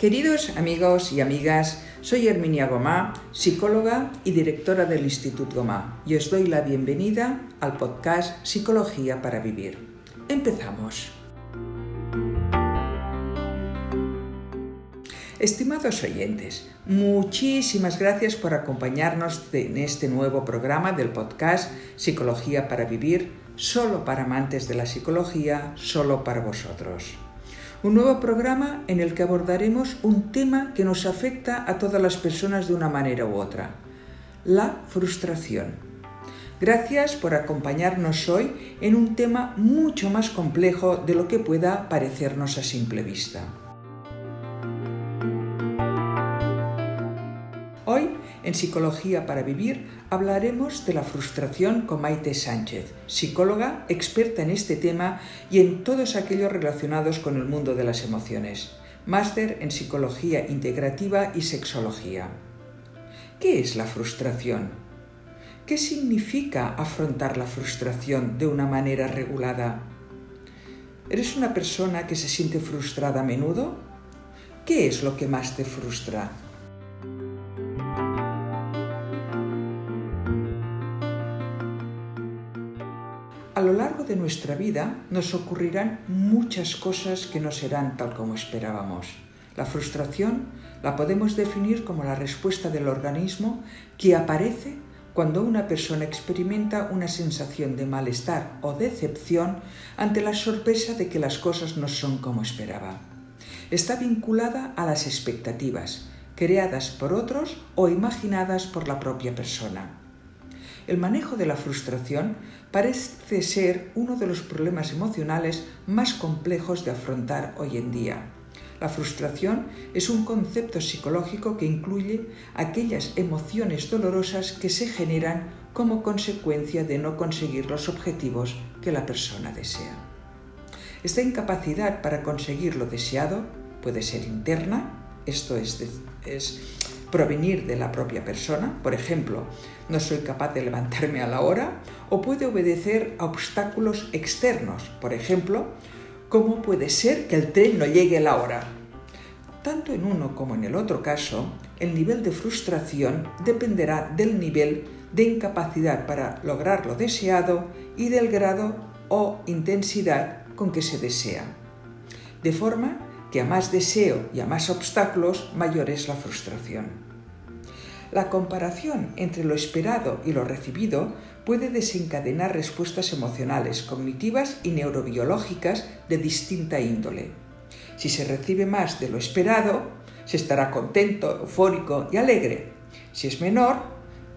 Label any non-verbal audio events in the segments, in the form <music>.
Queridos amigos y amigas, soy Herminia Gomá, psicóloga y directora del Instituto Gomá, y os doy la bienvenida al podcast Psicología para Vivir. Empezamos. Estimados oyentes, muchísimas gracias por acompañarnos en este nuevo programa del podcast Psicología para Vivir, solo para amantes de la psicología, solo para vosotros. Un nuevo programa en el que abordaremos un tema que nos afecta a todas las personas de una manera u otra, la frustración. Gracias por acompañarnos hoy en un tema mucho más complejo de lo que pueda parecernos a simple vista. Hoy, en Psicología para Vivir, hablaremos de la frustración con Maite Sánchez, psicóloga experta en este tema y en todos aquellos relacionados con el mundo de las emociones. Máster en Psicología Integrativa y Sexología. ¿Qué es la frustración? ¿Qué significa afrontar la frustración de una manera regulada? ¿Eres una persona que se siente frustrada a menudo? ¿Qué es lo que más te frustra? De nuestra vida nos ocurrirán muchas cosas que no serán tal como esperábamos. La frustración la podemos definir como la respuesta del organismo que aparece cuando una persona experimenta una sensación de malestar o decepción ante la sorpresa de que las cosas no son como esperaba. Está vinculada a las expectativas, creadas por otros o imaginadas por la propia persona. El manejo de la frustración parece ser uno de los problemas emocionales más complejos de afrontar hoy en día. La frustración es un concepto psicológico que incluye aquellas emociones dolorosas que se generan como consecuencia de no conseguir los objetivos que la persona desea. Esta incapacidad para conseguir lo deseado puede ser interna, esto es, provenir de la propia persona, por ejemplo, no soy capaz de levantarme a la hora, o puede obedecer a obstáculos externos, por ejemplo, ¿cómo puede ser que el tren no llegue a la hora? Tanto en uno como en el otro caso, el nivel de frustración dependerá del nivel de incapacidad para lograr lo deseado y del grado o intensidad con que se desea. De forma que a más deseo y a más obstáculos, mayor es la frustración. La comparación entre lo esperado y lo recibido puede desencadenar respuestas emocionales, cognitivas y neurobiológicas de distinta índole. Si se recibe más de lo esperado, se estará contento, eufórico y alegre. Si es menor,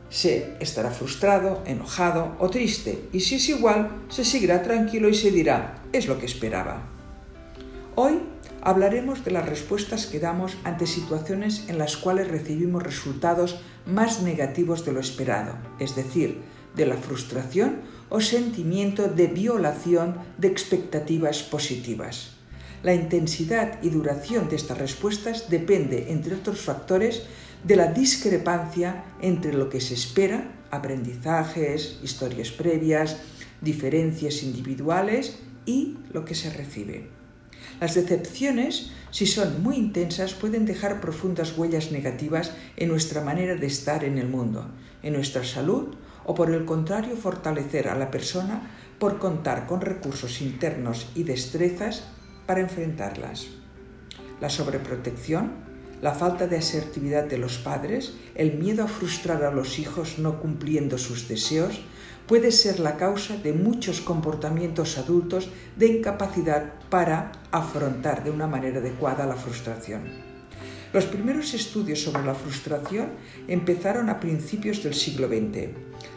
se estará frustrado, enojado o triste. Y si es igual, se seguirá tranquilo y se dirá, es lo que esperaba. Hoy hablaremos de las respuestas que damos ante situaciones en las cuales recibimos resultados más negativos de lo esperado, es decir, de la frustración o sentimiento de violación de expectativas positivas. La intensidad y duración de estas respuestas depende, entre otros factores, de la discrepancia entre lo que se espera, aprendizajes, historias previas, diferencias individuales y lo que se recibe. Las decepciones, si son muy intensas, pueden dejar profundas huellas negativas en nuestra manera de estar en el mundo, en nuestra salud o por el contrario fortalecer a la persona por contar con recursos internos y destrezas para enfrentarlas. La sobreprotección, la falta de asertividad de los padres, el miedo a frustrar a los hijos no cumpliendo sus deseos, puede ser la causa de muchos comportamientos adultos de incapacidad para afrontar de una manera adecuada la frustración. Los primeros estudios sobre la frustración empezaron a principios del siglo XX.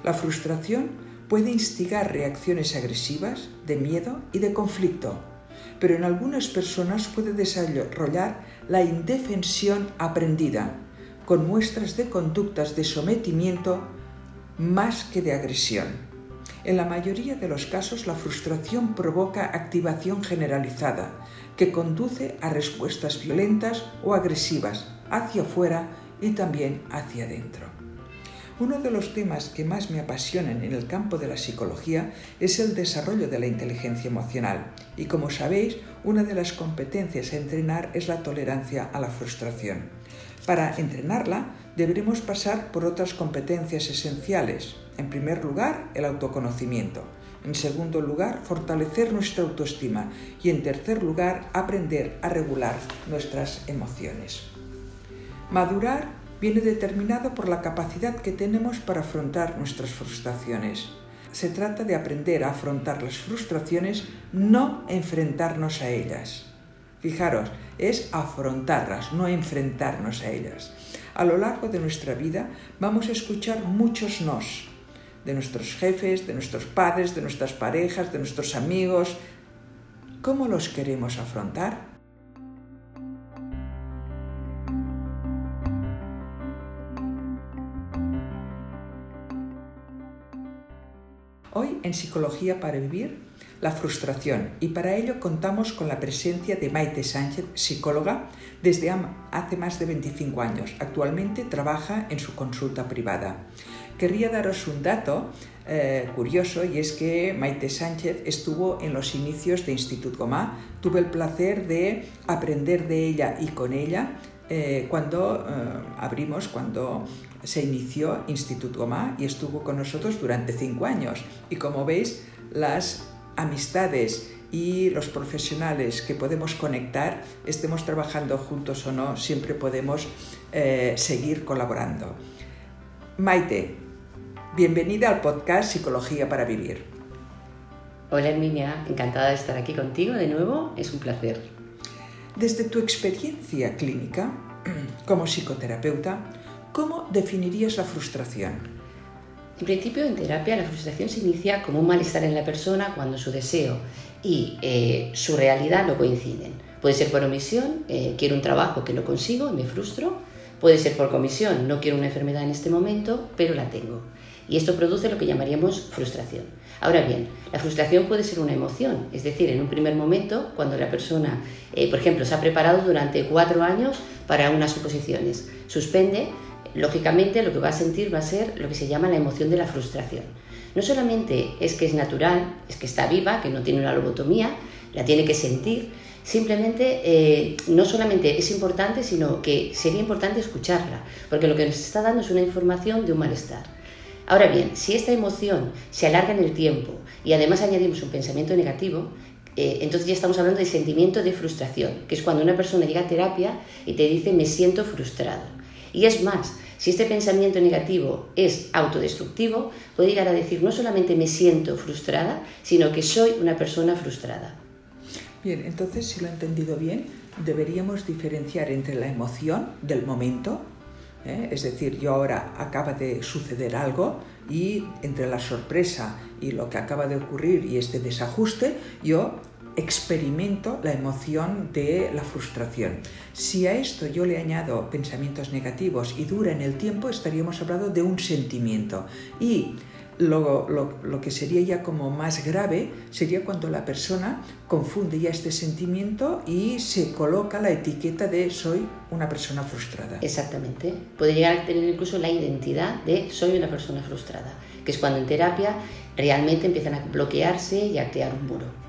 La frustración puede instigar reacciones agresivas, de miedo y de conflicto, pero en algunas personas puede desarrollar la indefensión aprendida, con muestras de conductas de sometimiento más que de agresión. En la mayoría de los casos la frustración provoca activación generalizada, que conduce a respuestas violentas o agresivas hacia afuera y también hacia adentro. Uno de los temas que más me apasionan en el campo de la psicología es el desarrollo de la inteligencia emocional y como sabéis, una de las competencias a entrenar es la tolerancia a la frustración. Para entrenarla deberemos pasar por otras competencias esenciales. En primer lugar, el autoconocimiento. En segundo lugar, fortalecer nuestra autoestima. Y en tercer lugar, aprender a regular nuestras emociones. Madurar viene determinado por la capacidad que tenemos para afrontar nuestras frustraciones. Se trata de aprender a afrontar las frustraciones, no enfrentarnos a ellas. Fijaros, es afrontarlas, no enfrentarnos a ellas. A lo largo de nuestra vida vamos a escuchar muchos nos, de nuestros jefes, de nuestros padres, de nuestras parejas, de nuestros amigos. ¿Cómo los queremos afrontar? Hoy en Psicología para Vivir, la frustración y para ello contamos con la presencia de Maite Sánchez, psicóloga, desde hace más de 25 años. Actualmente trabaja en su consulta privada. Querría daros un dato eh, curioso y es que Maite Sánchez estuvo en los inicios de Institut Gomá. Tuve el placer de aprender de ella y con ella eh, cuando eh, abrimos, cuando se inició Institut Gomá y estuvo con nosotros durante cinco años. Y como veis, las amistades y los profesionales que podemos conectar, estemos trabajando juntos o no, siempre podemos eh, seguir colaborando. Maite, bienvenida al podcast Psicología para Vivir. Hola Herminia, encantada de estar aquí contigo de nuevo, es un placer. Desde tu experiencia clínica <clears throat> como psicoterapeuta, ¿cómo definirías la frustración? En principio, en terapia, la frustración se inicia como un malestar en la persona cuando su deseo y eh, su realidad no coinciden. Puede ser por omisión, eh, quiero un trabajo que no consigo y me frustro. Puede ser por comisión, no quiero una enfermedad en este momento, pero la tengo. Y esto produce lo que llamaríamos frustración. Ahora bien, la frustración puede ser una emoción, es decir, en un primer momento, cuando la persona, eh, por ejemplo, se ha preparado durante cuatro años para unas oposiciones, suspende, lógicamente lo que va a sentir va a ser lo que se llama la emoción de la frustración. No solamente es que es natural, es que está viva, que no tiene una lobotomía, la tiene que sentir, simplemente eh, no solamente es importante, sino que sería importante escucharla, porque lo que nos está dando es una información de un malestar. Ahora bien, si esta emoción se alarga en el tiempo y además añadimos un pensamiento negativo, eh, entonces ya estamos hablando de sentimiento de frustración, que es cuando una persona llega a terapia y te dice me siento frustrado. Y es más, si este pensamiento negativo es autodestructivo, puede llegar a decir no solamente me siento frustrada, sino que soy una persona frustrada. Bien, entonces si lo he entendido bien, deberíamos diferenciar entre la emoción del momento, ¿eh? Es decir, yo ahora acaba de suceder algo y entre la sorpresa y lo que acaba de ocurrir y este desajuste, yo experimento la emoción de la frustración. Si a esto yo le añado pensamientos negativos y dura en el tiempo, estaríamos hablando de un sentimiento. Y lo, lo, que sería ya como más grave sería cuando la persona confunde ya este sentimiento y se coloca la etiqueta de soy una persona frustrada. Exactamente. Puede llegar a tener incluso la identidad de soy una persona frustrada, que es cuando en terapia realmente empiezan a bloquearse y a crear un muro.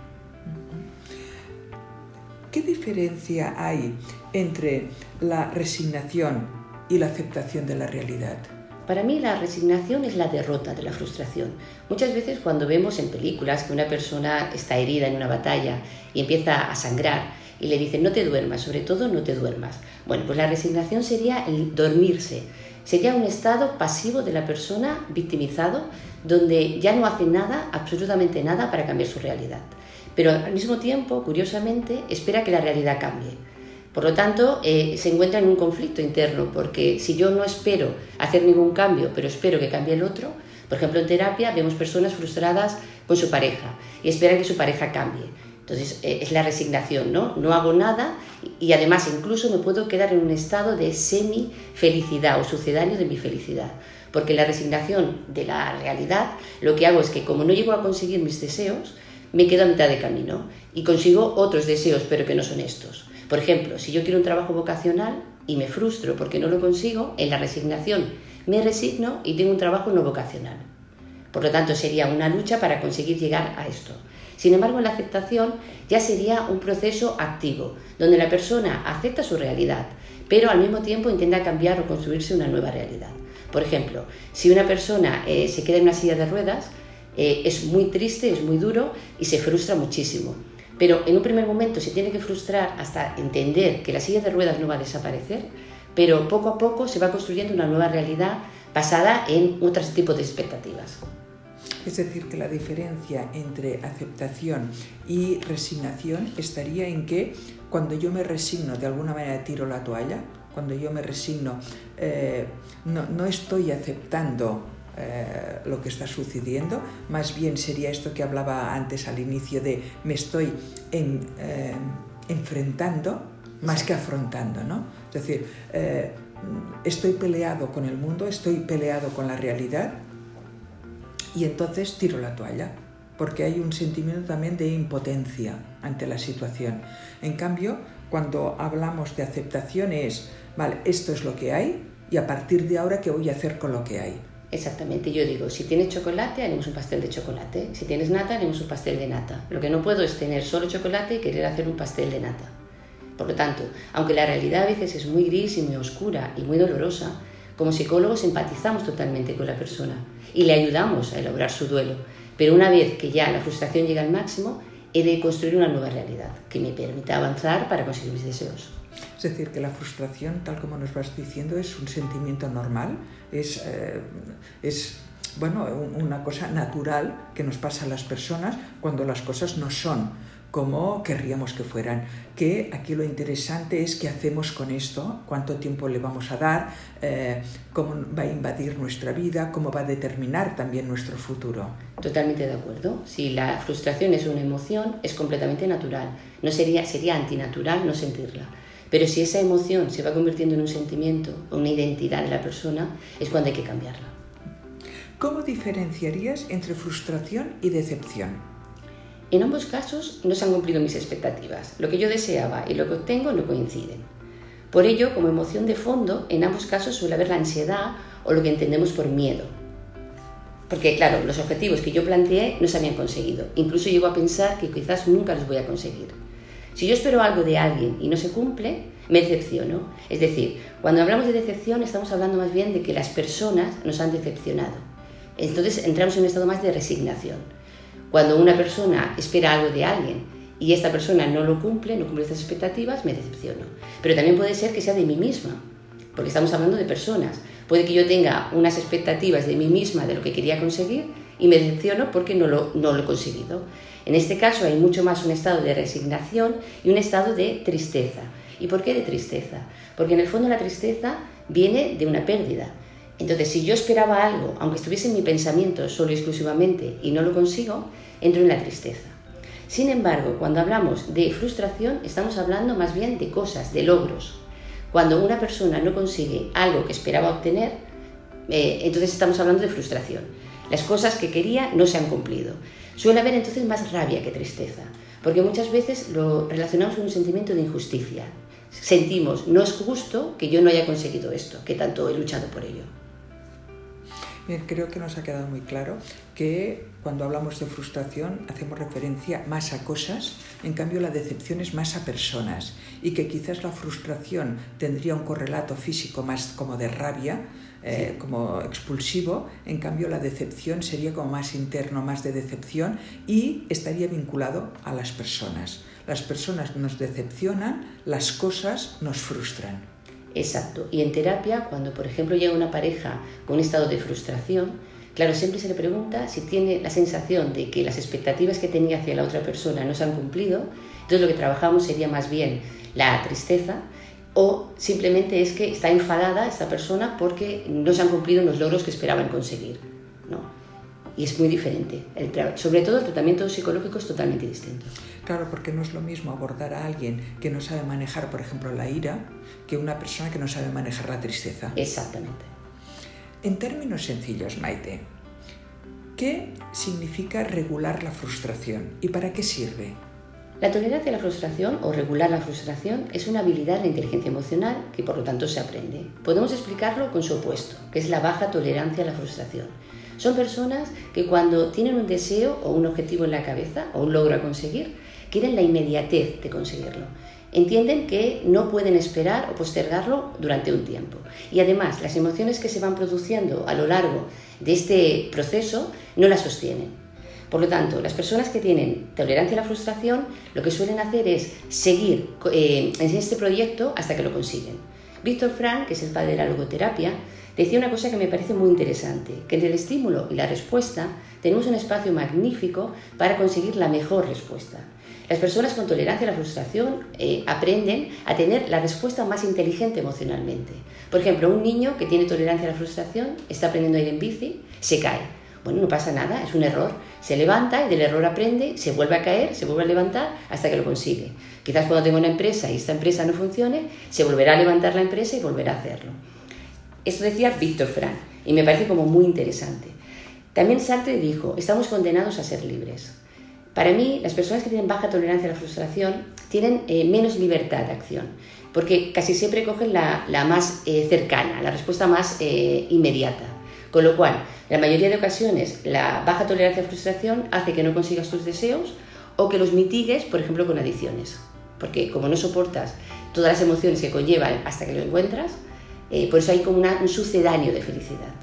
¿Qué diferencia hay entre la resignación y la aceptación de la realidad? Para mí la resignación es la derrota de la frustración. Muchas veces cuando vemos en películas que una persona está herida en una batalla y empieza a sangrar y le dicen no te duermas, sobre todo no te duermas. Bueno, pues la resignación sería el dormirse. Sería un estado pasivo de la persona victimizado donde ya no hace nada, absolutamente nada para cambiar su realidad. Pero al mismo tiempo, curiosamente, espera que la realidad cambie. Por lo tanto, eh, se encuentra en un conflicto interno, porque si yo no espero hacer ningún cambio, pero espero que cambie el otro, por ejemplo, en terapia vemos personas frustradas con su pareja y esperan que su pareja cambie. Entonces, eh, es la resignación, ¿no? No hago nada y además incluso me puedo quedar en un estado de semi-felicidad o sucedáneo de mi felicidad. Porque la resignación de la realidad, lo que hago es que como no llego a conseguir mis deseos, me quedo a mitad de camino y consigo otros deseos, pero que no son estos. Por ejemplo, si yo quiero un trabajo vocacional y me frustro porque no lo consigo, en la resignación me resigno y tengo un trabajo no vocacional. Por lo tanto, sería una lucha para conseguir llegar a esto. Sin embargo, la aceptación ya sería un proceso activo, donde la persona acepta su realidad, pero al mismo tiempo intenta cambiar o construirse una nueva realidad. Por ejemplo, si una persona eh, se queda en una silla de ruedas, eh, es muy triste, es muy duro y se frustra muchísimo. Pero en un primer momento se tiene que frustrar hasta entender que la silla de ruedas no va a desaparecer, pero poco a poco se va construyendo una nueva realidad basada en otros tipos de expectativas. Es decir, que la diferencia entre aceptación y resignación estaría en que cuando yo me resigno, de alguna manera tiro la toalla, cuando yo me resigno, eh, no, estoy aceptando eh, lo que está sucediendo, más bien sería esto que hablaba antes al inicio de me estoy eh, enfrentando más que afrontando, ¿no? Es decir, estoy peleado con el mundo, estoy peleado con la realidad y entonces tiro la toalla porque hay un sentimiento también de impotencia ante la situación. En cambio, cuando hablamos de aceptación es, vale, esto es lo que hay y a partir de ahora, ¿qué voy a hacer con lo que hay? Exactamente, yo digo, si tienes chocolate, haremos un pastel de chocolate. Si tienes nata, haremos un pastel de nata. Lo que no puedo es tener solo chocolate y querer hacer un pastel de nata. Por lo tanto, aunque la realidad a veces es muy gris y muy oscura y muy dolorosa, como psicólogos empatizamos totalmente con la persona y le ayudamos a elaborar su duelo. Pero una vez que ya la frustración llega al máximo, he de construir una nueva realidad que me permita avanzar para conseguir mis deseos. Es decir, que la frustración, tal como nos vas diciendo, es un sentimiento normal, es, eh, bueno, una cosa natural que nos pasa a las personas cuando las cosas no son como querríamos que fueran. Que aquí lo interesante es qué hacemos con esto, cuánto tiempo le vamos a dar, eh, cómo va a invadir nuestra vida, cómo va a determinar también nuestro futuro. Totalmente de acuerdo. Si la frustración es una emoción, es completamente natural. No sería, sería antinatural no sentirla. Pero si esa emoción se va convirtiendo en un sentimiento, una identidad de la persona, es cuando hay que cambiarla. ¿Cómo diferenciarías entre frustración y decepción? En ambos casos no se han cumplido mis expectativas. Lo que yo deseaba y lo que obtengo no coinciden. Por ello, como emoción de fondo, en ambos casos suele haber la ansiedad o lo que entendemos por miedo. Porque, claro, los objetivos que yo planteé no se habían conseguido. Incluso llego a pensar que quizás nunca los voy a conseguir. Si yo espero algo de alguien y no se cumple, me decepciono. Es decir, cuando hablamos de decepción estamos hablando más bien de que las personas nos han decepcionado. Entonces entramos en un estado más de resignación. Cuando una persona espera algo de alguien y esta persona no lo cumple, no cumple esas expectativas, me decepciono. Pero también puede ser que sea de mí misma, porque estamos hablando de personas. Puede que yo tenga unas expectativas de mí misma de lo que quería conseguir y me decepciono porque no lo, no lo he conseguido. En este caso hay mucho más un estado de resignación y un estado de tristeza. ¿Y por qué de tristeza? Porque en el fondo la tristeza viene de una pérdida. Entonces, si yo esperaba algo, aunque estuviese en mi pensamiento solo y exclusivamente y no lo consigo, entro en la tristeza. Sin embargo, cuando hablamos de frustración, estamos hablando más bien de cosas, de logros. Cuando una persona no consigue algo que esperaba obtener, eh, entonces estamos hablando de frustración. Las cosas que quería no se han cumplido. Suele haber entonces más rabia que tristeza, porque muchas veces lo relacionamos con un sentimiento de injusticia. Sentimos, no es justo que yo no haya conseguido esto, que tanto he luchado por ello creo que nos ha quedado muy claro que cuando hablamos de frustración hacemos referencia más a cosas, en cambio la decepción es más a personas y que quizás la frustración tendría un correlato físico más como de rabia, eh, como expulsivo, en cambio la decepción sería como más interno, más de decepción y estaría vinculado a las personas. Las personas nos decepcionan, las cosas nos frustran. Exacto. Y en terapia, cuando por ejemplo llega una pareja con un estado de frustración, claro, siempre se le pregunta si tiene la sensación de que las expectativas que tenía hacia la otra persona no se han cumplido. Entonces lo que trabajamos sería más bien la tristeza o simplemente es que está enfadada esta persona porque no se han cumplido los logros que esperaban conseguir. ¿no? y es muy diferente. sobre todo el tratamiento psicológico es totalmente distinto. Claro, porque no es lo mismo abordar a alguien que no sabe manejar, por ejemplo, la ira, que una persona que no sabe manejar la tristeza. Exactamente. En términos sencillos, Maite, ¿qué significa regular la frustración y para qué sirve? La tolerancia a la frustración o regular la frustración es una habilidad de la inteligencia emocional que por lo tanto se aprende. Podemos explicarlo con su opuesto, que es la baja tolerancia a la frustración. Son personas que cuando tienen un deseo o un objetivo en la cabeza o un logro a conseguir, quieren la inmediatez de conseguirlo. Entienden que no pueden esperar o postergarlo durante un tiempo. Y además, las emociones que se van produciendo a lo largo de este proceso no las sostienen. Por lo tanto, las personas que tienen tolerancia a la frustración lo que suelen hacer es seguir eh, en este proyecto hasta que lo consiguen. Víctor Frank, que es el padre de la logoterapia, decía una cosa que me parece muy interesante, que entre el estímulo y la respuesta tenemos un espacio magnífico para conseguir la mejor respuesta. Las personas con tolerancia a la frustración eh, aprenden a tener la respuesta más inteligente emocionalmente. Por ejemplo, un niño que tiene tolerancia a la frustración está aprendiendo a ir en bici, se cae bueno, no pasa nada, es un error. Se levanta y del error aprende, se vuelve a caer, se vuelve a levantar hasta que lo consigue. Quizás cuando tenga una empresa y esta empresa no funcione, se volverá a levantar la empresa y volverá a hacerlo. Esto decía Víctor Frank y me parece como muy interesante. También Sartre dijo, estamos condenados a ser libres. Para mí, las personas que tienen baja tolerancia a la frustración tienen eh, menos libertad de acción, porque casi siempre cogen la, más eh, cercana, la respuesta más eh, inmediata. Con lo cual, la mayoría de ocasiones, la baja tolerancia a frustración hace que no consigas tus deseos o que los mitigues, por ejemplo, con adicciones. Porque como no soportas todas las emociones que conllevan hasta que lo encuentras, eh, por eso hay como un sucedáneo de felicidad.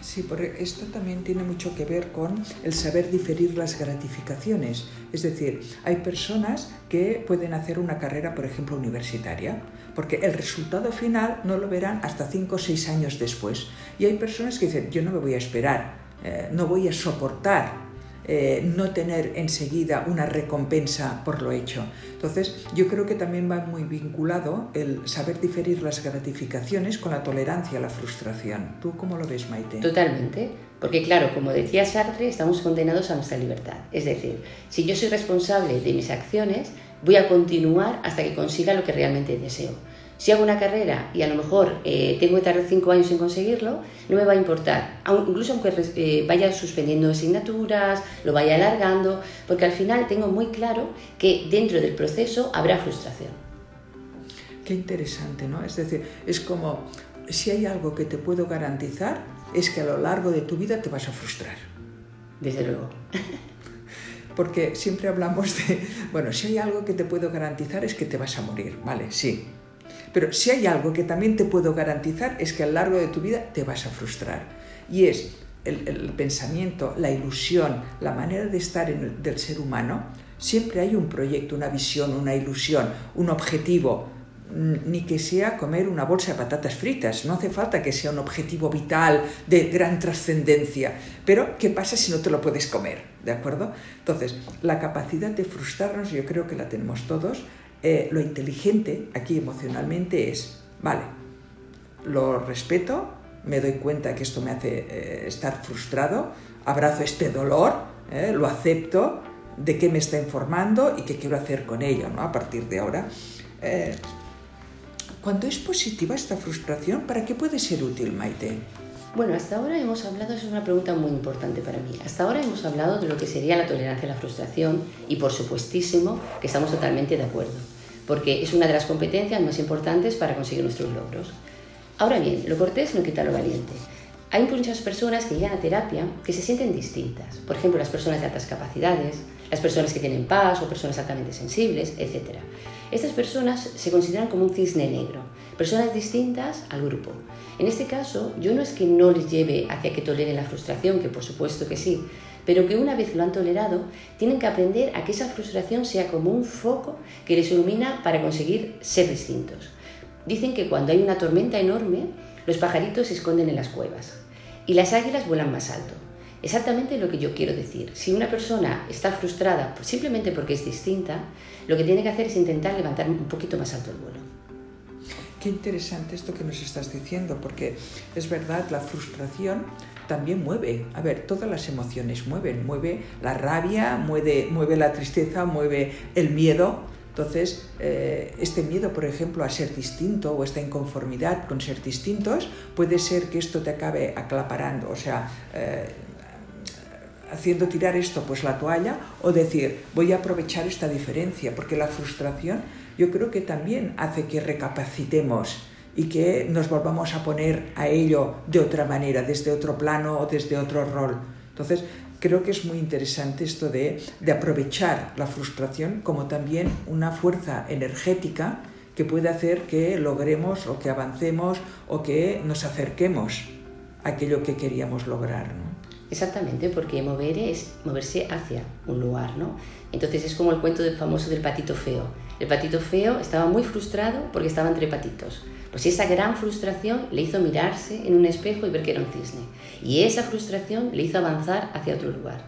Sí, porque esto también tiene mucho que ver con el saber diferir las gratificaciones. Es decir, hay personas que pueden hacer una carrera, por ejemplo, universitaria, porque el resultado final no lo verán hasta 5 o 6 años después. Y hay personas que dicen, yo no me voy a esperar, eh, no voy a soportar eh, no tener enseguida una recompensa por lo hecho. Entonces, yo creo que también va muy vinculado el saber diferir las gratificaciones con la tolerancia a la frustración. ¿Tú cómo lo ves, Maite? Totalmente. Porque claro, como decía Sartre, estamos condenados a nuestra libertad. Es decir, si yo soy responsable de mis acciones, voy a continuar hasta que consiga lo que realmente deseo. Si hago una carrera y a lo mejor eh, tengo que tardar cinco años en conseguirlo, no me va a importar, incluso aunque eh, vaya suspendiendo asignaturas, lo vaya alargando, porque al final tengo muy claro que dentro del proceso habrá frustración. Qué interesante, ¿no? Es decir, es como si hay algo que te puedo garantizar, es que a lo largo de tu vida te vas a frustrar. Desde luego. <laughs> Porque siempre hablamos de, bueno, si hay algo que te puedo garantizar es que te vas a morir, ¿vale? Sí, pero si hay algo que también te puedo garantizar es que a lo largo de tu vida te vas a frustrar. Y es el, pensamiento, la ilusión, la manera de estar en del ser humano. Siempre hay un proyecto, una visión, una ilusión, un objetivo, ni que sea comer una bolsa de patatas fritas. No hace falta que sea un objetivo vital de gran trascendencia. Pero, ¿qué pasa si no te lo puedes comer? ¿De acuerdo? Entonces, la capacidad de frustrarnos yo creo que la tenemos todos eh, lo inteligente aquí emocionalmente es, vale, lo respeto, me doy cuenta que esto me hace eh, estar frustrado, abrazo este dolor, eh, lo acepto, de qué me está informando y qué quiero hacer con ello ¿no? a partir de ahora. cuando es positiva esta frustración, ¿para qué puede ser útil, Maite? Bueno, hasta ahora hemos hablado, es una pregunta muy importante para mí, hasta ahora hemos hablado de lo que sería la tolerancia a la frustración y por supuestísimo que estamos totalmente de acuerdo, porque es una de las competencias más importantes para conseguir nuestros logros. Ahora bien, lo cortés no quita lo valiente. Hay muchas personas que llegan a terapia que se sienten distintas, por ejemplo las personas de altas capacidades, las personas que tienen paz o personas altamente sensibles, etc. Estas personas se consideran como un cisne negro, personas distintas al grupo. En este caso, yo no es que no les lleve hacia que toleren la frustración, que por supuesto que sí, pero que una vez lo han tolerado, tienen que aprender a que esa frustración sea como un foco que les ilumina para conseguir ser distintos. Dicen que cuando hay una tormenta enorme, los pajaritos se esconden en las cuevas y las águilas vuelan más alto. Exactamente lo que yo quiero decir. Si una persona está frustrada simplemente porque es distinta, lo que tiene que hacer es intentar levantar un poquito más alto el vuelo. Qué interesante esto que nos estás diciendo, porque es verdad, la frustración también mueve. A ver, todas las emociones mueven. Mueve la rabia, mueve, mueve la tristeza, mueve el miedo. Entonces, eh, este miedo, por ejemplo, a ser distinto o esta inconformidad con ser distintos, puede ser que esto te acabe aclaparando, o sea, eh, haciendo tirar esto, pues la toalla, o decir, voy a aprovechar esta diferencia, porque la frustración yo creo que también hace que recapacitemos y que nos volvamos a poner a ello de otra manera, desde otro plano o desde otro rol. Entonces, creo que es muy interesante esto de, de aprovechar la frustración como también una fuerza energética que puede hacer que logremos o que avancemos o que nos acerquemos a aquello que queríamos lograr. ¿no? Exactamente, porque mover es moverse hacia un lugar, ¿no? Entonces es como el cuento del famoso del patito feo. El patito feo estaba muy frustrado porque estaba entre patitos. Pues esa gran frustración le hizo mirarse en un espejo y ver que era un cisne. Y esa frustración le hizo avanzar hacia otro lugar.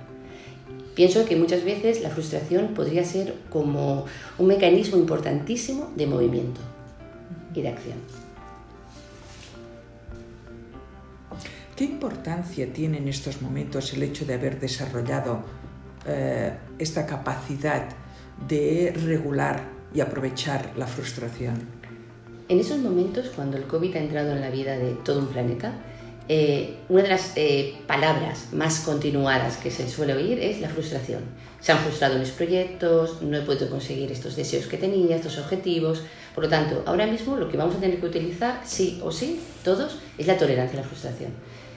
Pienso que muchas veces la frustración podría ser como un mecanismo importantísimo de movimiento y de acción. ¿Qué importancia tiene en estos momentos el hecho de haber desarrollado eh, esta capacidad de regular y aprovechar la frustración? En esos momentos, cuando el COVID ha entrado en la vida de todo un planeta, eh, una de las eh, palabras más continuadas que se suele oír es la frustración. Se han frustrado mis proyectos, no he podido conseguir estos deseos que tenía, estos objetivos. Por lo tanto, ahora mismo lo que vamos a tener que utilizar, sí o sí, todos, es la tolerancia a la frustración.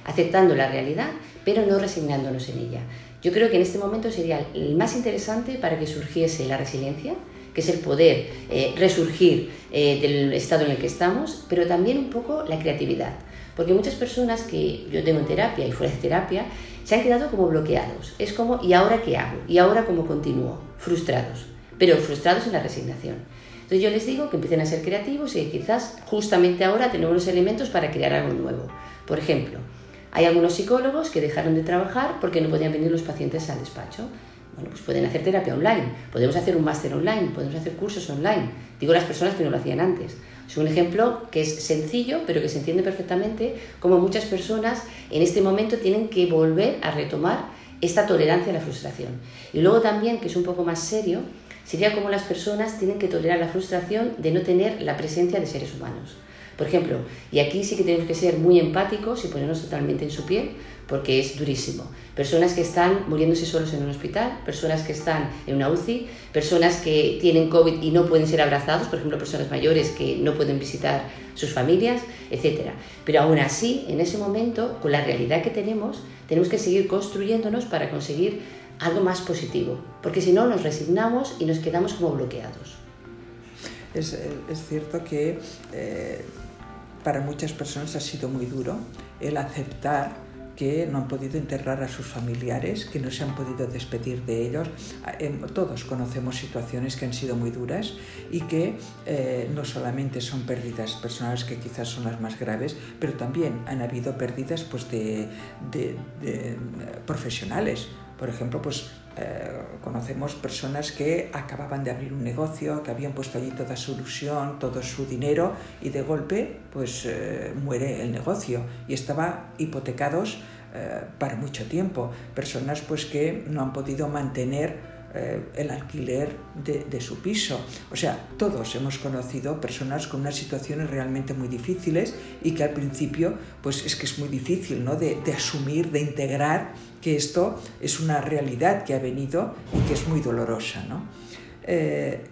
Aceptando la realidad, pero no resignándonos en ella. Yo creo que en este momento sería el más interesante para que surgiese la resiliencia, que es el poder eh, resurgir del estado en el que estamos, pero también un poco la creatividad. Porque muchas personas que yo tengo en terapia y fuera de terapia se han quedado como bloqueados. Es como, ¿y ahora qué hago? ¿Y ahora cómo continúo? Frustrados, pero frustrados en la resignación. Entonces yo les digo que empiecen a ser creativos y quizás justamente ahora tenemos los elementos para crear algo nuevo. Por ejemplo, hay algunos psicólogos que dejaron de trabajar porque no podían venir los pacientes al despacho. Bueno, pues pueden hacer terapia online, podemos hacer un máster online, podemos hacer cursos online. Digo las personas que no lo hacían antes. Es un ejemplo que es sencillo, pero que se entiende perfectamente como muchas personas en este momento tienen que volver a retomar esta tolerancia a la frustración. Y luego también, que es un poco más serio, sería como las personas tienen que tolerar la frustración de no tener la presencia de seres humanos. Por ejemplo, y aquí sí que tenemos que ser muy empáticos y ponernos totalmente en su piel, porque es durísimo. Personas que están muriéndose solos en un hospital, personas que están en una UCI, personas que tienen COVID y no pueden ser abrazados, por ejemplo, personas mayores que no pueden visitar sus familias, etc. Pero aún así, en ese momento, con la realidad que tenemos, tenemos que seguir construyéndonos para conseguir algo más positivo, porque si no nos resignamos y nos quedamos como bloqueados. Es, es cierto que eh, para muchas personas ha sido muy duro el aceptar que no han podido enterrar a sus familiares, que no se han podido despedir de ellos. Em, todos conocemos situaciones que han sido muy duras y que eh, no solamente son pérdidas personales que quizás son las más graves, pero también han habido pérdidas pues, de, de, de profesionales. Por ejemplo, pues eh, conocemos personas que acababan de abrir un negocio, que habían puesto allí toda su ilusión, todo su dinero y de golpe pues eh, muere el negocio y estaba hipotecados eh, para mucho tiempo. Personas pues que no han podido mantener el alquiler de, de, su piso. O sea, todos hemos conocido personas con unas situaciones realmente muy difíciles y que al principio, pues es que es muy difícil, ¿no? De, de asumir, de integrar que esto es una realidad que ha venido y que es muy dolorosa. ¿no? Eh,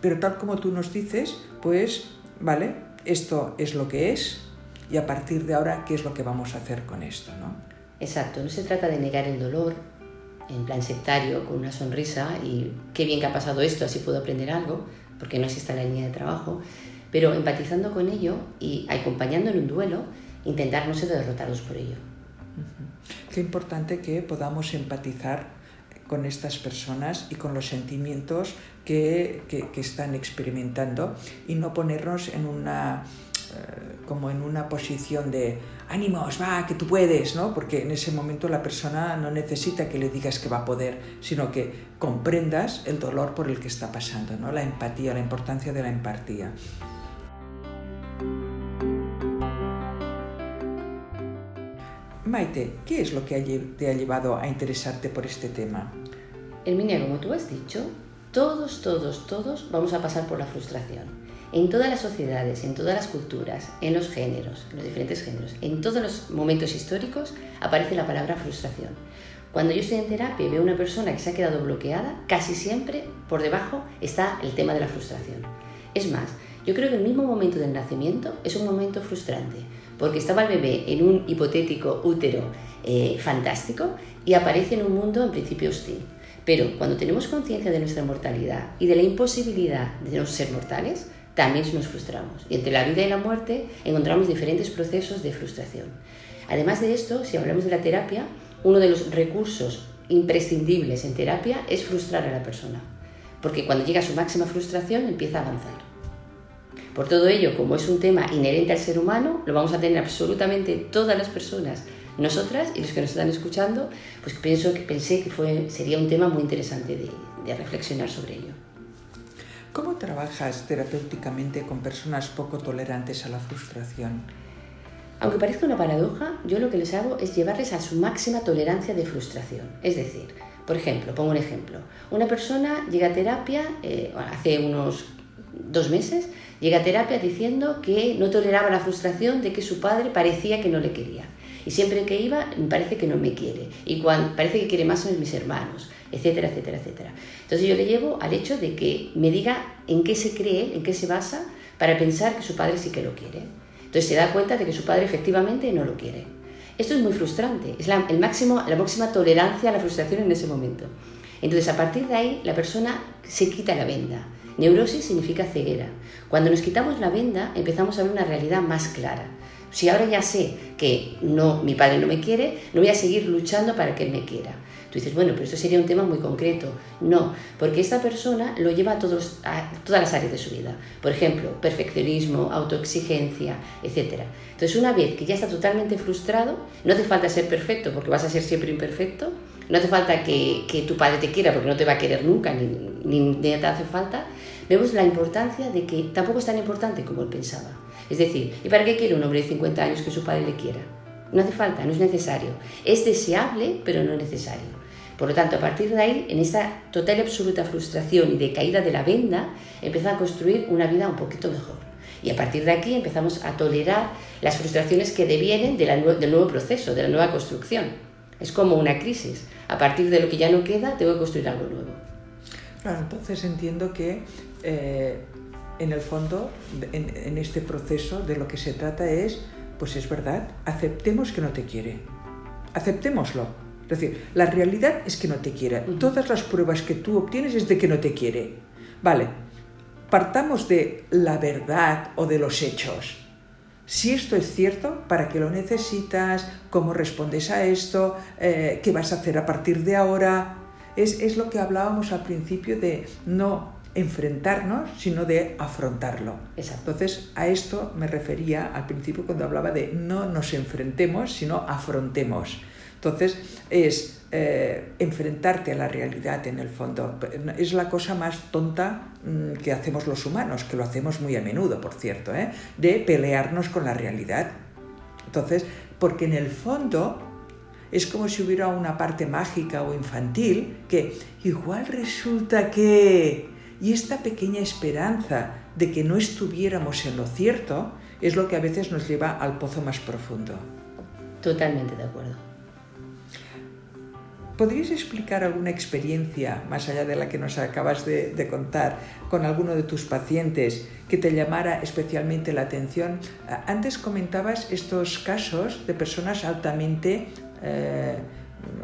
pero tal como tú nos dices, pues, vale, esto es lo que es y a partir de ahora, ¿qué es lo que vamos a hacer con esto? ¿no? Exacto, no se trata de negar el dolor en plan sectario, con una sonrisa y qué bien que ha pasado esto, así puedo aprender algo, porque no existe la línea de trabajo, pero empatizando con ello y acompañando en un duelo, intentar no ser derrotados por ello. Qué importante que podamos empatizar con estas personas y con los sentimientos que, que, que están experimentando y no ponernos en una eh, como en una posición de ánimos, va, que tú puedes, ¿no? Porque en ese momento la persona no necesita que le digas que va a poder, sino que comprendas el dolor por el que está pasando, ¿no? La empatía, la importancia de la empatía. Maite, ¿qué es lo que te ha llevado a interesarte por este tema? Herminia, como tú has dicho, todos, todos, todos vamos a pasar por la frustración. En todas las sociedades, en todas las culturas, en los géneros, en los diferentes géneros, en todos los momentos históricos aparece la palabra frustración. Cuando yo estoy en terapia y veo una persona que se ha quedado bloqueada, casi siempre por debajo está el tema de la frustración. Es más, yo creo que el mismo momento del nacimiento es un momento frustrante, porque estaba el bebé en un hipotético útero eh, fantástico y aparece en un mundo en principio hostil. Pero cuando tenemos conciencia de nuestra mortalidad y de la imposibilidad de no ser mortales, también nos frustramos. Y entre la vida y la muerte encontramos diferentes procesos de frustración. Además de esto, si hablamos de la terapia, uno de los recursos imprescindibles en terapia es frustrar a la persona, porque cuando llega a su máxima frustración empieza a avanzar. Por todo ello, como es un tema inherente al ser humano, lo vamos a tener absolutamente todas las personas, nosotras y los que nos están escuchando, pues pienso que pensé que sería un tema muy interesante de reflexionar sobre ello. ¿Cómo trabajas terapéuticamente con personas poco tolerantes a la frustración? Aunque parezca una paradoja, yo lo que les hago es llevarles a su máxima tolerancia de frustración. Es decir, por ejemplo, pongo un ejemplo. Una persona llega a terapia eh, hace unos dos meses, llega a terapia diciendo que no toleraba la frustración de que su padre parecía que no le quería. Y siempre que iba, parece que no me quiere. Y cuando, parece que quiere más a mis hermanos, etcétera, etcétera, etcétera. Entonces yo le llevo al hecho de que me diga en qué se cree, en qué se basa, para pensar que su padre sí que lo quiere. Entonces se da cuenta de que su padre efectivamente no lo quiere. Esto es muy frustrante, es la, el máximo, la máxima tolerancia a la frustración en ese momento. Entonces a partir de ahí la persona se quita la venda. Neurosis significa ceguera. Cuando nos quitamos la venda empezamos a ver una realidad más clara. Si ahora ya sé que no, mi padre no me quiere, no voy a seguir luchando para que él me quiera. Tú dices, bueno, pero esto sería un tema muy concreto. No, porque esta persona lo lleva a, todos, a todas las áreas de su vida. Por ejemplo, perfeccionismo, autoexigencia, etc. Entonces, una vez que ya está totalmente frustrado, no hace falta ser perfecto porque vas a ser siempre imperfecto, no hace falta que, tu padre te quiera porque no te va a querer nunca, ni, ni, ni te hace falta, vemos la importancia de que tampoco es tan importante como él pensaba. Es decir, ¿y para qué quiere un hombre de 50 años que su padre le quiera? No hace falta, no es necesario. Es deseable, pero no necesario. Por lo tanto, a partir de ahí, en esta total y absoluta frustración y de caída de la venda, empieza a construir una vida un poquito mejor. Y a partir de aquí empezamos a tolerar las frustraciones que devienen de la, del nuevo proceso, de la nueva construcción. Es como una crisis. A partir de lo que ya no queda, tengo que construir algo nuevo. Claro, entonces entiendo que eh, en el fondo, en, en este proceso, de lo que se trata es, pues es verdad, aceptemos que no te quiere. Aceptémoslo es decir, la realidad es que no te quiere. Todas las pruebas que tú obtienes es de que no te quiere. Vale, partamos de la verdad o de los hechos. Si esto es cierto, ¿para qué lo necesitas? ¿Cómo respondes a esto? Eh, ¿Qué vas a hacer a partir de ahora? Es, es lo que hablábamos al principio de no enfrentarnos, sino de afrontarlo. Exacto. Entonces, a esto me refería al principio cuando hablaba de no nos enfrentemos, sino afrontemos. Entonces, es eh, enfrentarte a la realidad en el fondo. Es la cosa más tonta mm, que hacemos los humanos, que lo hacemos muy a menudo, por cierto, ¿eh? de pelearnos con la realidad. Entonces, porque en el fondo es como si hubiera una parte mágica o infantil que igual resulta que... Y esta pequeña esperanza de que no estuviéramos en lo cierto es lo que a veces nos lleva al pozo más profundo. Totalmente de acuerdo. ¿Podrías explicar alguna experiencia, más allá de la que nos acabas de, de, contar, con alguno de tus pacientes que te llamara especialmente la atención? Antes comentabas estos casos de personas altamente eh,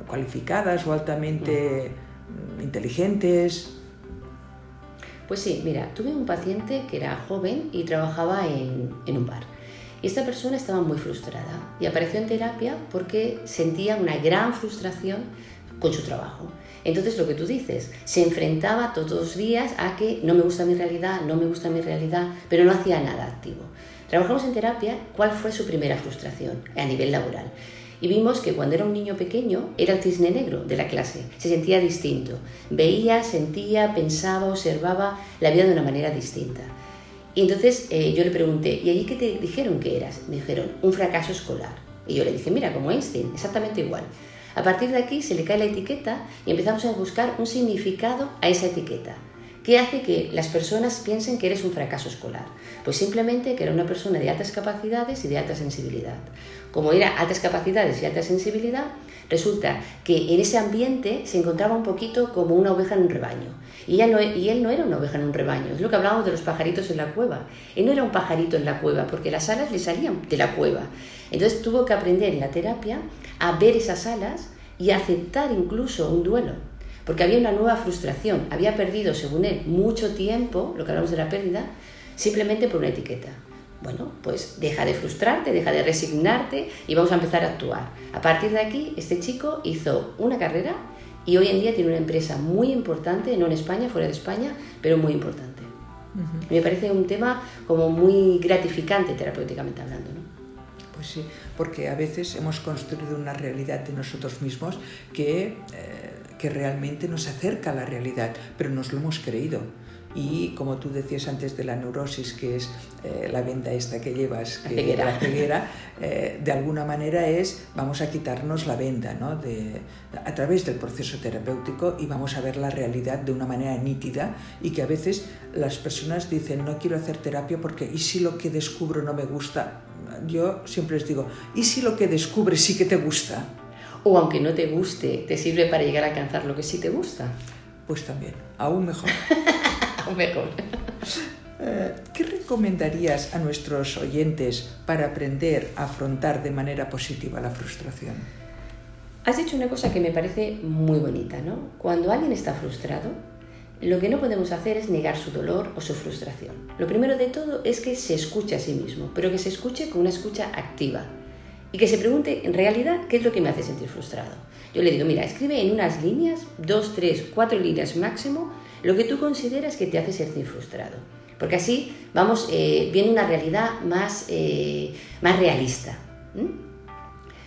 cualificadas o altamente mm. inteligentes. Pues sí, mira, tuve un paciente que era joven y trabajaba en, en un bar. Y esta persona estaba muy frustrada y apareció en terapia porque sentía una gran frustración con su trabajo. Entonces lo que tú dices, se enfrentaba todos los días a que no me gusta mi realidad, no me gusta mi realidad, pero no hacía nada activo. Trabajamos en terapia cuál fue su primera frustración a nivel laboral. Y vimos que cuando era un niño pequeño era el cisne negro de la clase, se sentía distinto, veía, sentía, pensaba, observaba la vida de una manera distinta. Y entonces eh, yo le pregunté, ¿y allí qué te dijeron que eras? Dijeron, un fracaso escolar. Y yo le dije, mira, como Einstein, exactamente igual. A partir de aquí se le cae la etiqueta y empezamos a buscar un significado a esa etiqueta. ¿Qué hace que las personas piensen que eres un fracaso escolar? Pues simplemente que era una persona de altas capacidades y de alta sensibilidad. Como era altas capacidades y alta sensibilidad, resulta que en ese ambiente se encontraba un poquito como una oveja en un rebaño. Y, no, y él no era una oveja en un rebaño, es lo que hablábamos de los pajaritos en la cueva. Él no era un pajarito en la cueva, porque las alas le salían de la cueva. Entonces tuvo que aprender en la terapia a ver esas alas y aceptar incluso un duelo, porque había una nueva frustración, había perdido, según él, mucho tiempo, lo que hablamos de la pérdida, simplemente por una etiqueta. Bueno, pues deja de frustrarte, deja de resignarte y vamos a empezar a actuar. A partir de aquí, este chico hizo una carrera y hoy en día tiene una empresa muy importante, no en España, fuera de España, pero muy importante. Me parece un tema como muy gratificante terapéuticamente hablando. ¿no? Pues sí, porque a veces hemos construido una realidad de nosotros mismos que, eh, que realmente nos acerca a la realidad, pero nos lo hemos creído y como tú decías antes de la neurosis, que es eh, la venda esta que llevas, que ceguera. la ceguera, eh, de alguna manera es vamos a quitarnos la venda ¿no? de, a través del proceso terapéutico y vamos a ver la realidad de una manera nítida y que a veces las personas dicen no quiero hacer terapia porque ¿y si lo que descubro no me gusta? Yo siempre les digo, ¿y si lo que descubres sí que te gusta? O aunque no te guste, te sirve para llegar a alcanzar lo que sí te gusta. Pues también, aún mejor. <laughs> mejor. Eh, ¿Qué recomendarías a nuestros oyentes para aprender a afrontar de manera positiva la frustración? Has dicho una cosa que me parece muy bonita, ¿no? Cuando alguien está frustrado, lo que no podemos hacer es negar su dolor o su frustración. Lo primero de todo es que se escuche a sí mismo, pero que se escuche con una escucha activa y que se pregunte en realidad qué es lo que me hace sentir frustrado. Yo le digo, mira, escribe en unas líneas, dos, tres, cuatro líneas máximo, lo que tú consideras que te hace sentir frustrado. Porque así vamos eh, viendo una realidad más, eh, más realista.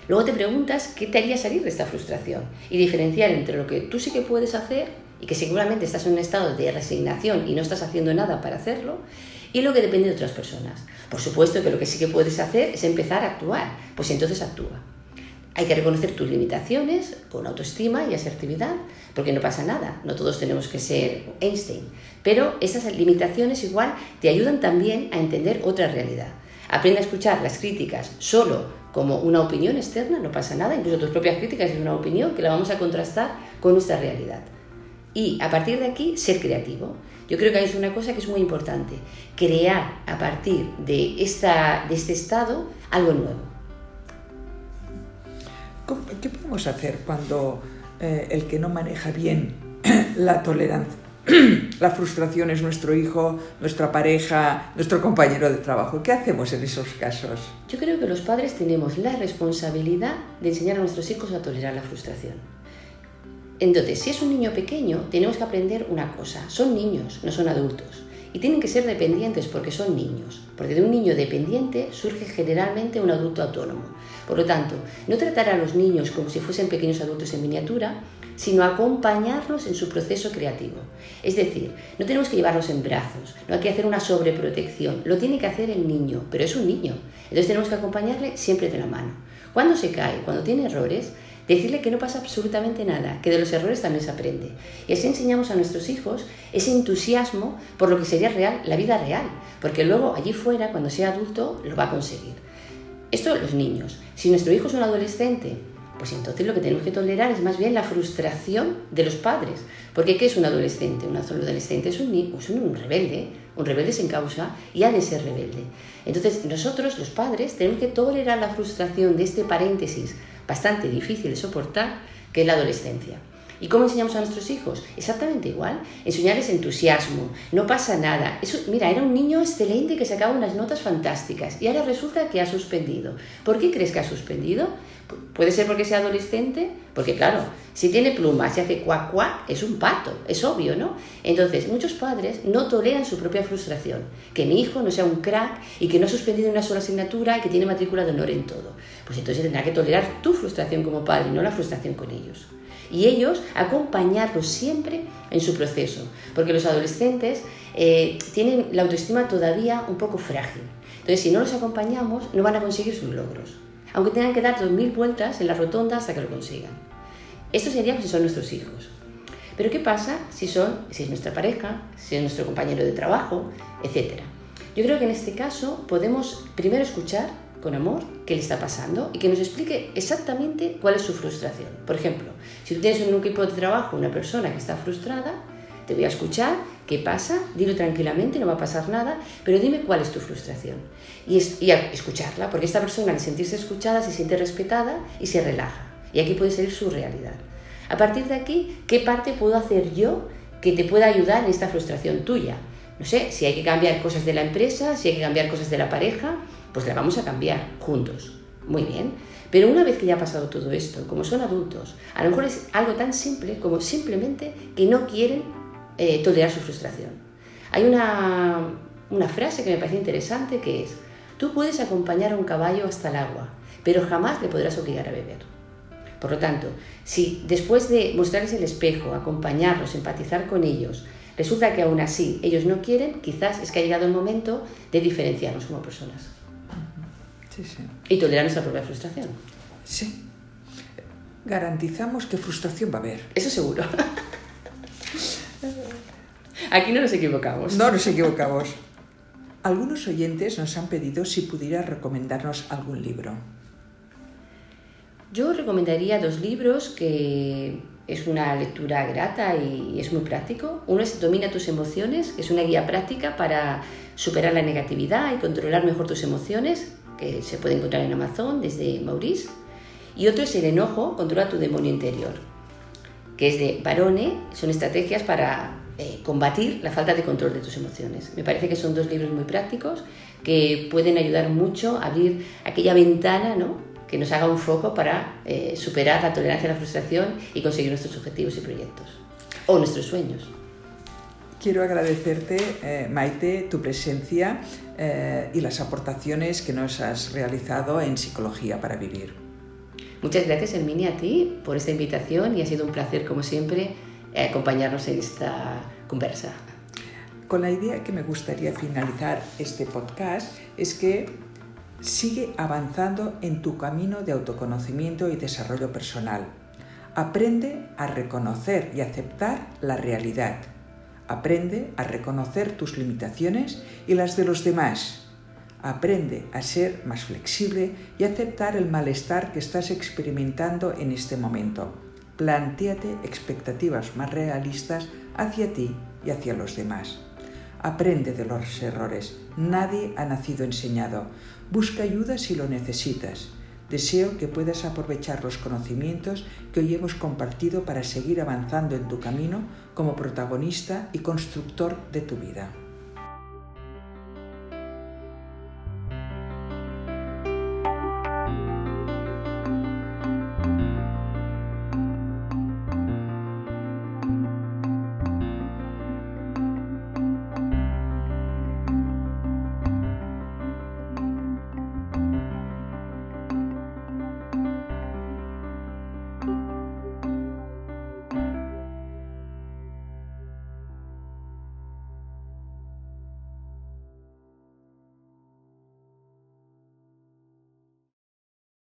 Luego te preguntas qué te haría salir de esta frustración y diferenciar entre lo que tú sí que puedes hacer y que seguramente estás en un estado de resignación y no estás haciendo nada para hacerlo, y lo que depende de otras personas. Por supuesto que lo que sí que puedes hacer es empezar a actuar, pues entonces actúa. Hay que reconocer tus limitaciones con autoestima y asertividad, porque no pasa nada, no todos tenemos que ser Einstein, pero esas limitaciones igual te ayudan también a entender otra realidad. Aprende a escuchar las críticas solo como una opinión externa, no pasa nada, incluso tus propias críticas es una opinión que la vamos a contrastar con nuestra realidad. Y a partir de aquí, ser creativo. Yo creo que es una cosa que es muy importante, crear a partir de, esta, de este estado algo nuevo. ¿Qué podemos hacer cuando eh, el que no maneja bien <clears throat> la tolerancia, <clears throat> la frustración es nuestro hijo, nuestra pareja, nuestro compañero de trabajo? ¿Qué hacemos en esos casos? Yo creo que los padres tenemos la responsabilidad de enseñar a nuestros hijos a tolerar la frustración. Entonces, si es un niño pequeño, tenemos que aprender una cosa. Son niños, no son adultos. Y tienen que ser dependientes porque son niños. Porque de un niño dependiente surge generalmente un adulto autónomo. Por lo tanto, no tratar a los niños como si fuesen pequeños adultos en miniatura, sino acompañarlos en su proceso creativo. Es decir, no tenemos que llevarlos en brazos, no hay que hacer una sobreprotección, lo tiene que hacer el niño, pero es un niño. Entonces tenemos que acompañarle siempre de la mano. Cuando se cae, cuando tiene errores, decirle que no pasa absolutamente nada, que de los errores también se aprende. Y así enseñamos a nuestros hijos ese entusiasmo por lo que sería real, la vida real, porque luego allí fuera, cuando sea adulto, lo va a conseguir. Esto los niños. Si nuestro hijo es un adolescente, pues entonces lo que tenemos que tolerar es más bien la frustración de los padres. Porque ¿qué es un adolescente? Un adolescente es un, es un rebelde, un rebelde sin causa y ha de ser rebelde. Entonces nosotros, los padres, tenemos que tolerar la frustración de este paréntesis bastante difícil de soportar, que es la adolescencia. ¿Y cómo enseñamos a nuestros hijos? Exactamente igual. Enseñarles entusiasmo, no pasa nada. Eso, mira, era un niño excelente que sacaba unas notas fantásticas y ahora resulta que ha suspendido. ¿Por qué crees que ha suspendido? Puede ser porque sea adolescente, porque claro, si tiene plumas y hace cuac cuac, es un pato, es obvio, ¿no? Entonces, muchos padres no toleran su propia frustración, que mi hijo no sea un crack y que no ha suspendido una sola asignatura y que tiene matrícula de honor en todo. Pues entonces tendrá que tolerar tu frustración como padre, no la frustración con ellos. Y ellos acompañarlos siempre en su proceso, porque los adolescentes eh, tienen la autoestima todavía un poco frágil. Entonces, si no los acompañamos, no van a conseguir sus logros aunque tengan que dar dos mil vueltas en la rotonda hasta que lo consigan. Esto sería si son nuestros hijos. Pero ¿qué pasa si, son, si es nuestra pareja, si es nuestro compañero de trabajo, etcétera? Yo creo que en este caso podemos primero escuchar con amor qué le está pasando y que nos explique exactamente cuál es su frustración. Por ejemplo, si tú tienes en un equipo de trabajo una persona que está frustrada, te voy a escuchar, ¿qué pasa? Dilo tranquilamente, no va a pasar nada, pero dime cuál es tu frustración. Y, escucharla, porque esta persona al sentirse escuchada se siente respetada y se relaja. Y aquí puede ser su realidad. A partir de aquí, ¿qué parte puedo hacer yo que te pueda ayudar en esta frustración tuya? No sé, si hay que cambiar cosas de la empresa, si hay que cambiar cosas de la pareja, pues la vamos a cambiar juntos. Muy bien. Pero una vez que ya ha pasado todo esto, como son adultos, a lo mejor es algo tan simple como simplemente que no quieren eh, tolerar su frustración. Hay una, una frase que me parece interesante que es, tú puedes acompañar a un caballo hasta el agua, pero jamás le podrás obligar a beber. Por lo tanto, si después de mostrarles el espejo, acompañarlos, empatizar con ellos, resulta que aún así ellos no quieren, quizás es que ha llegado el momento de diferenciarnos como personas. Sí, sí. Y tolerar nuestra propia frustración. Sí. Garantizamos que frustración va a haber. Eso seguro. Aquí no nos equivocamos. No nos equivocamos. Algunos oyentes nos han pedido si pudiera recomendarnos algún libro. Yo recomendaría dos libros que es una lectura grata y es muy práctico. Uno es Domina tus emociones, que es una guía práctica para superar la negatividad y controlar mejor tus emociones, que se puede encontrar en Amazon desde Maurice. Y otro es El enojo, controla tu demonio interior, que es de Barone, son estrategias para eh, combatir la falta de control de tus emociones. Me parece que son dos libros muy prácticos que pueden ayudar mucho a abrir aquella ventana ¿no? que nos haga un foco para eh, superar la tolerancia a la frustración y conseguir nuestros objetivos y proyectos o nuestros sueños. Quiero agradecerte, eh, Maite, tu presencia y las aportaciones que nos has realizado en Psicología para Vivir. Muchas gracias, Herminia, a ti por esta invitación y ha sido un placer, como siempre, acompañarnos en esta conversa. Con la idea que me gustaría finalizar este podcast es que sigue avanzando en tu camino de autoconocimiento y desarrollo personal. Aprende a reconocer y aceptar la realidad. Aprende a reconocer tus limitaciones y las de los demás. Aprende a ser más flexible y aceptar el malestar que estás experimentando en este momento plantéate expectativas más realistas hacia ti y hacia los demás. Aprende de los errores. Nadie ha nacido enseñado. Busca ayuda si lo necesitas. Deseo que puedas aprovechar los conocimientos que hoy hemos compartido para seguir avanzando en tu camino como protagonista y constructor de tu vida.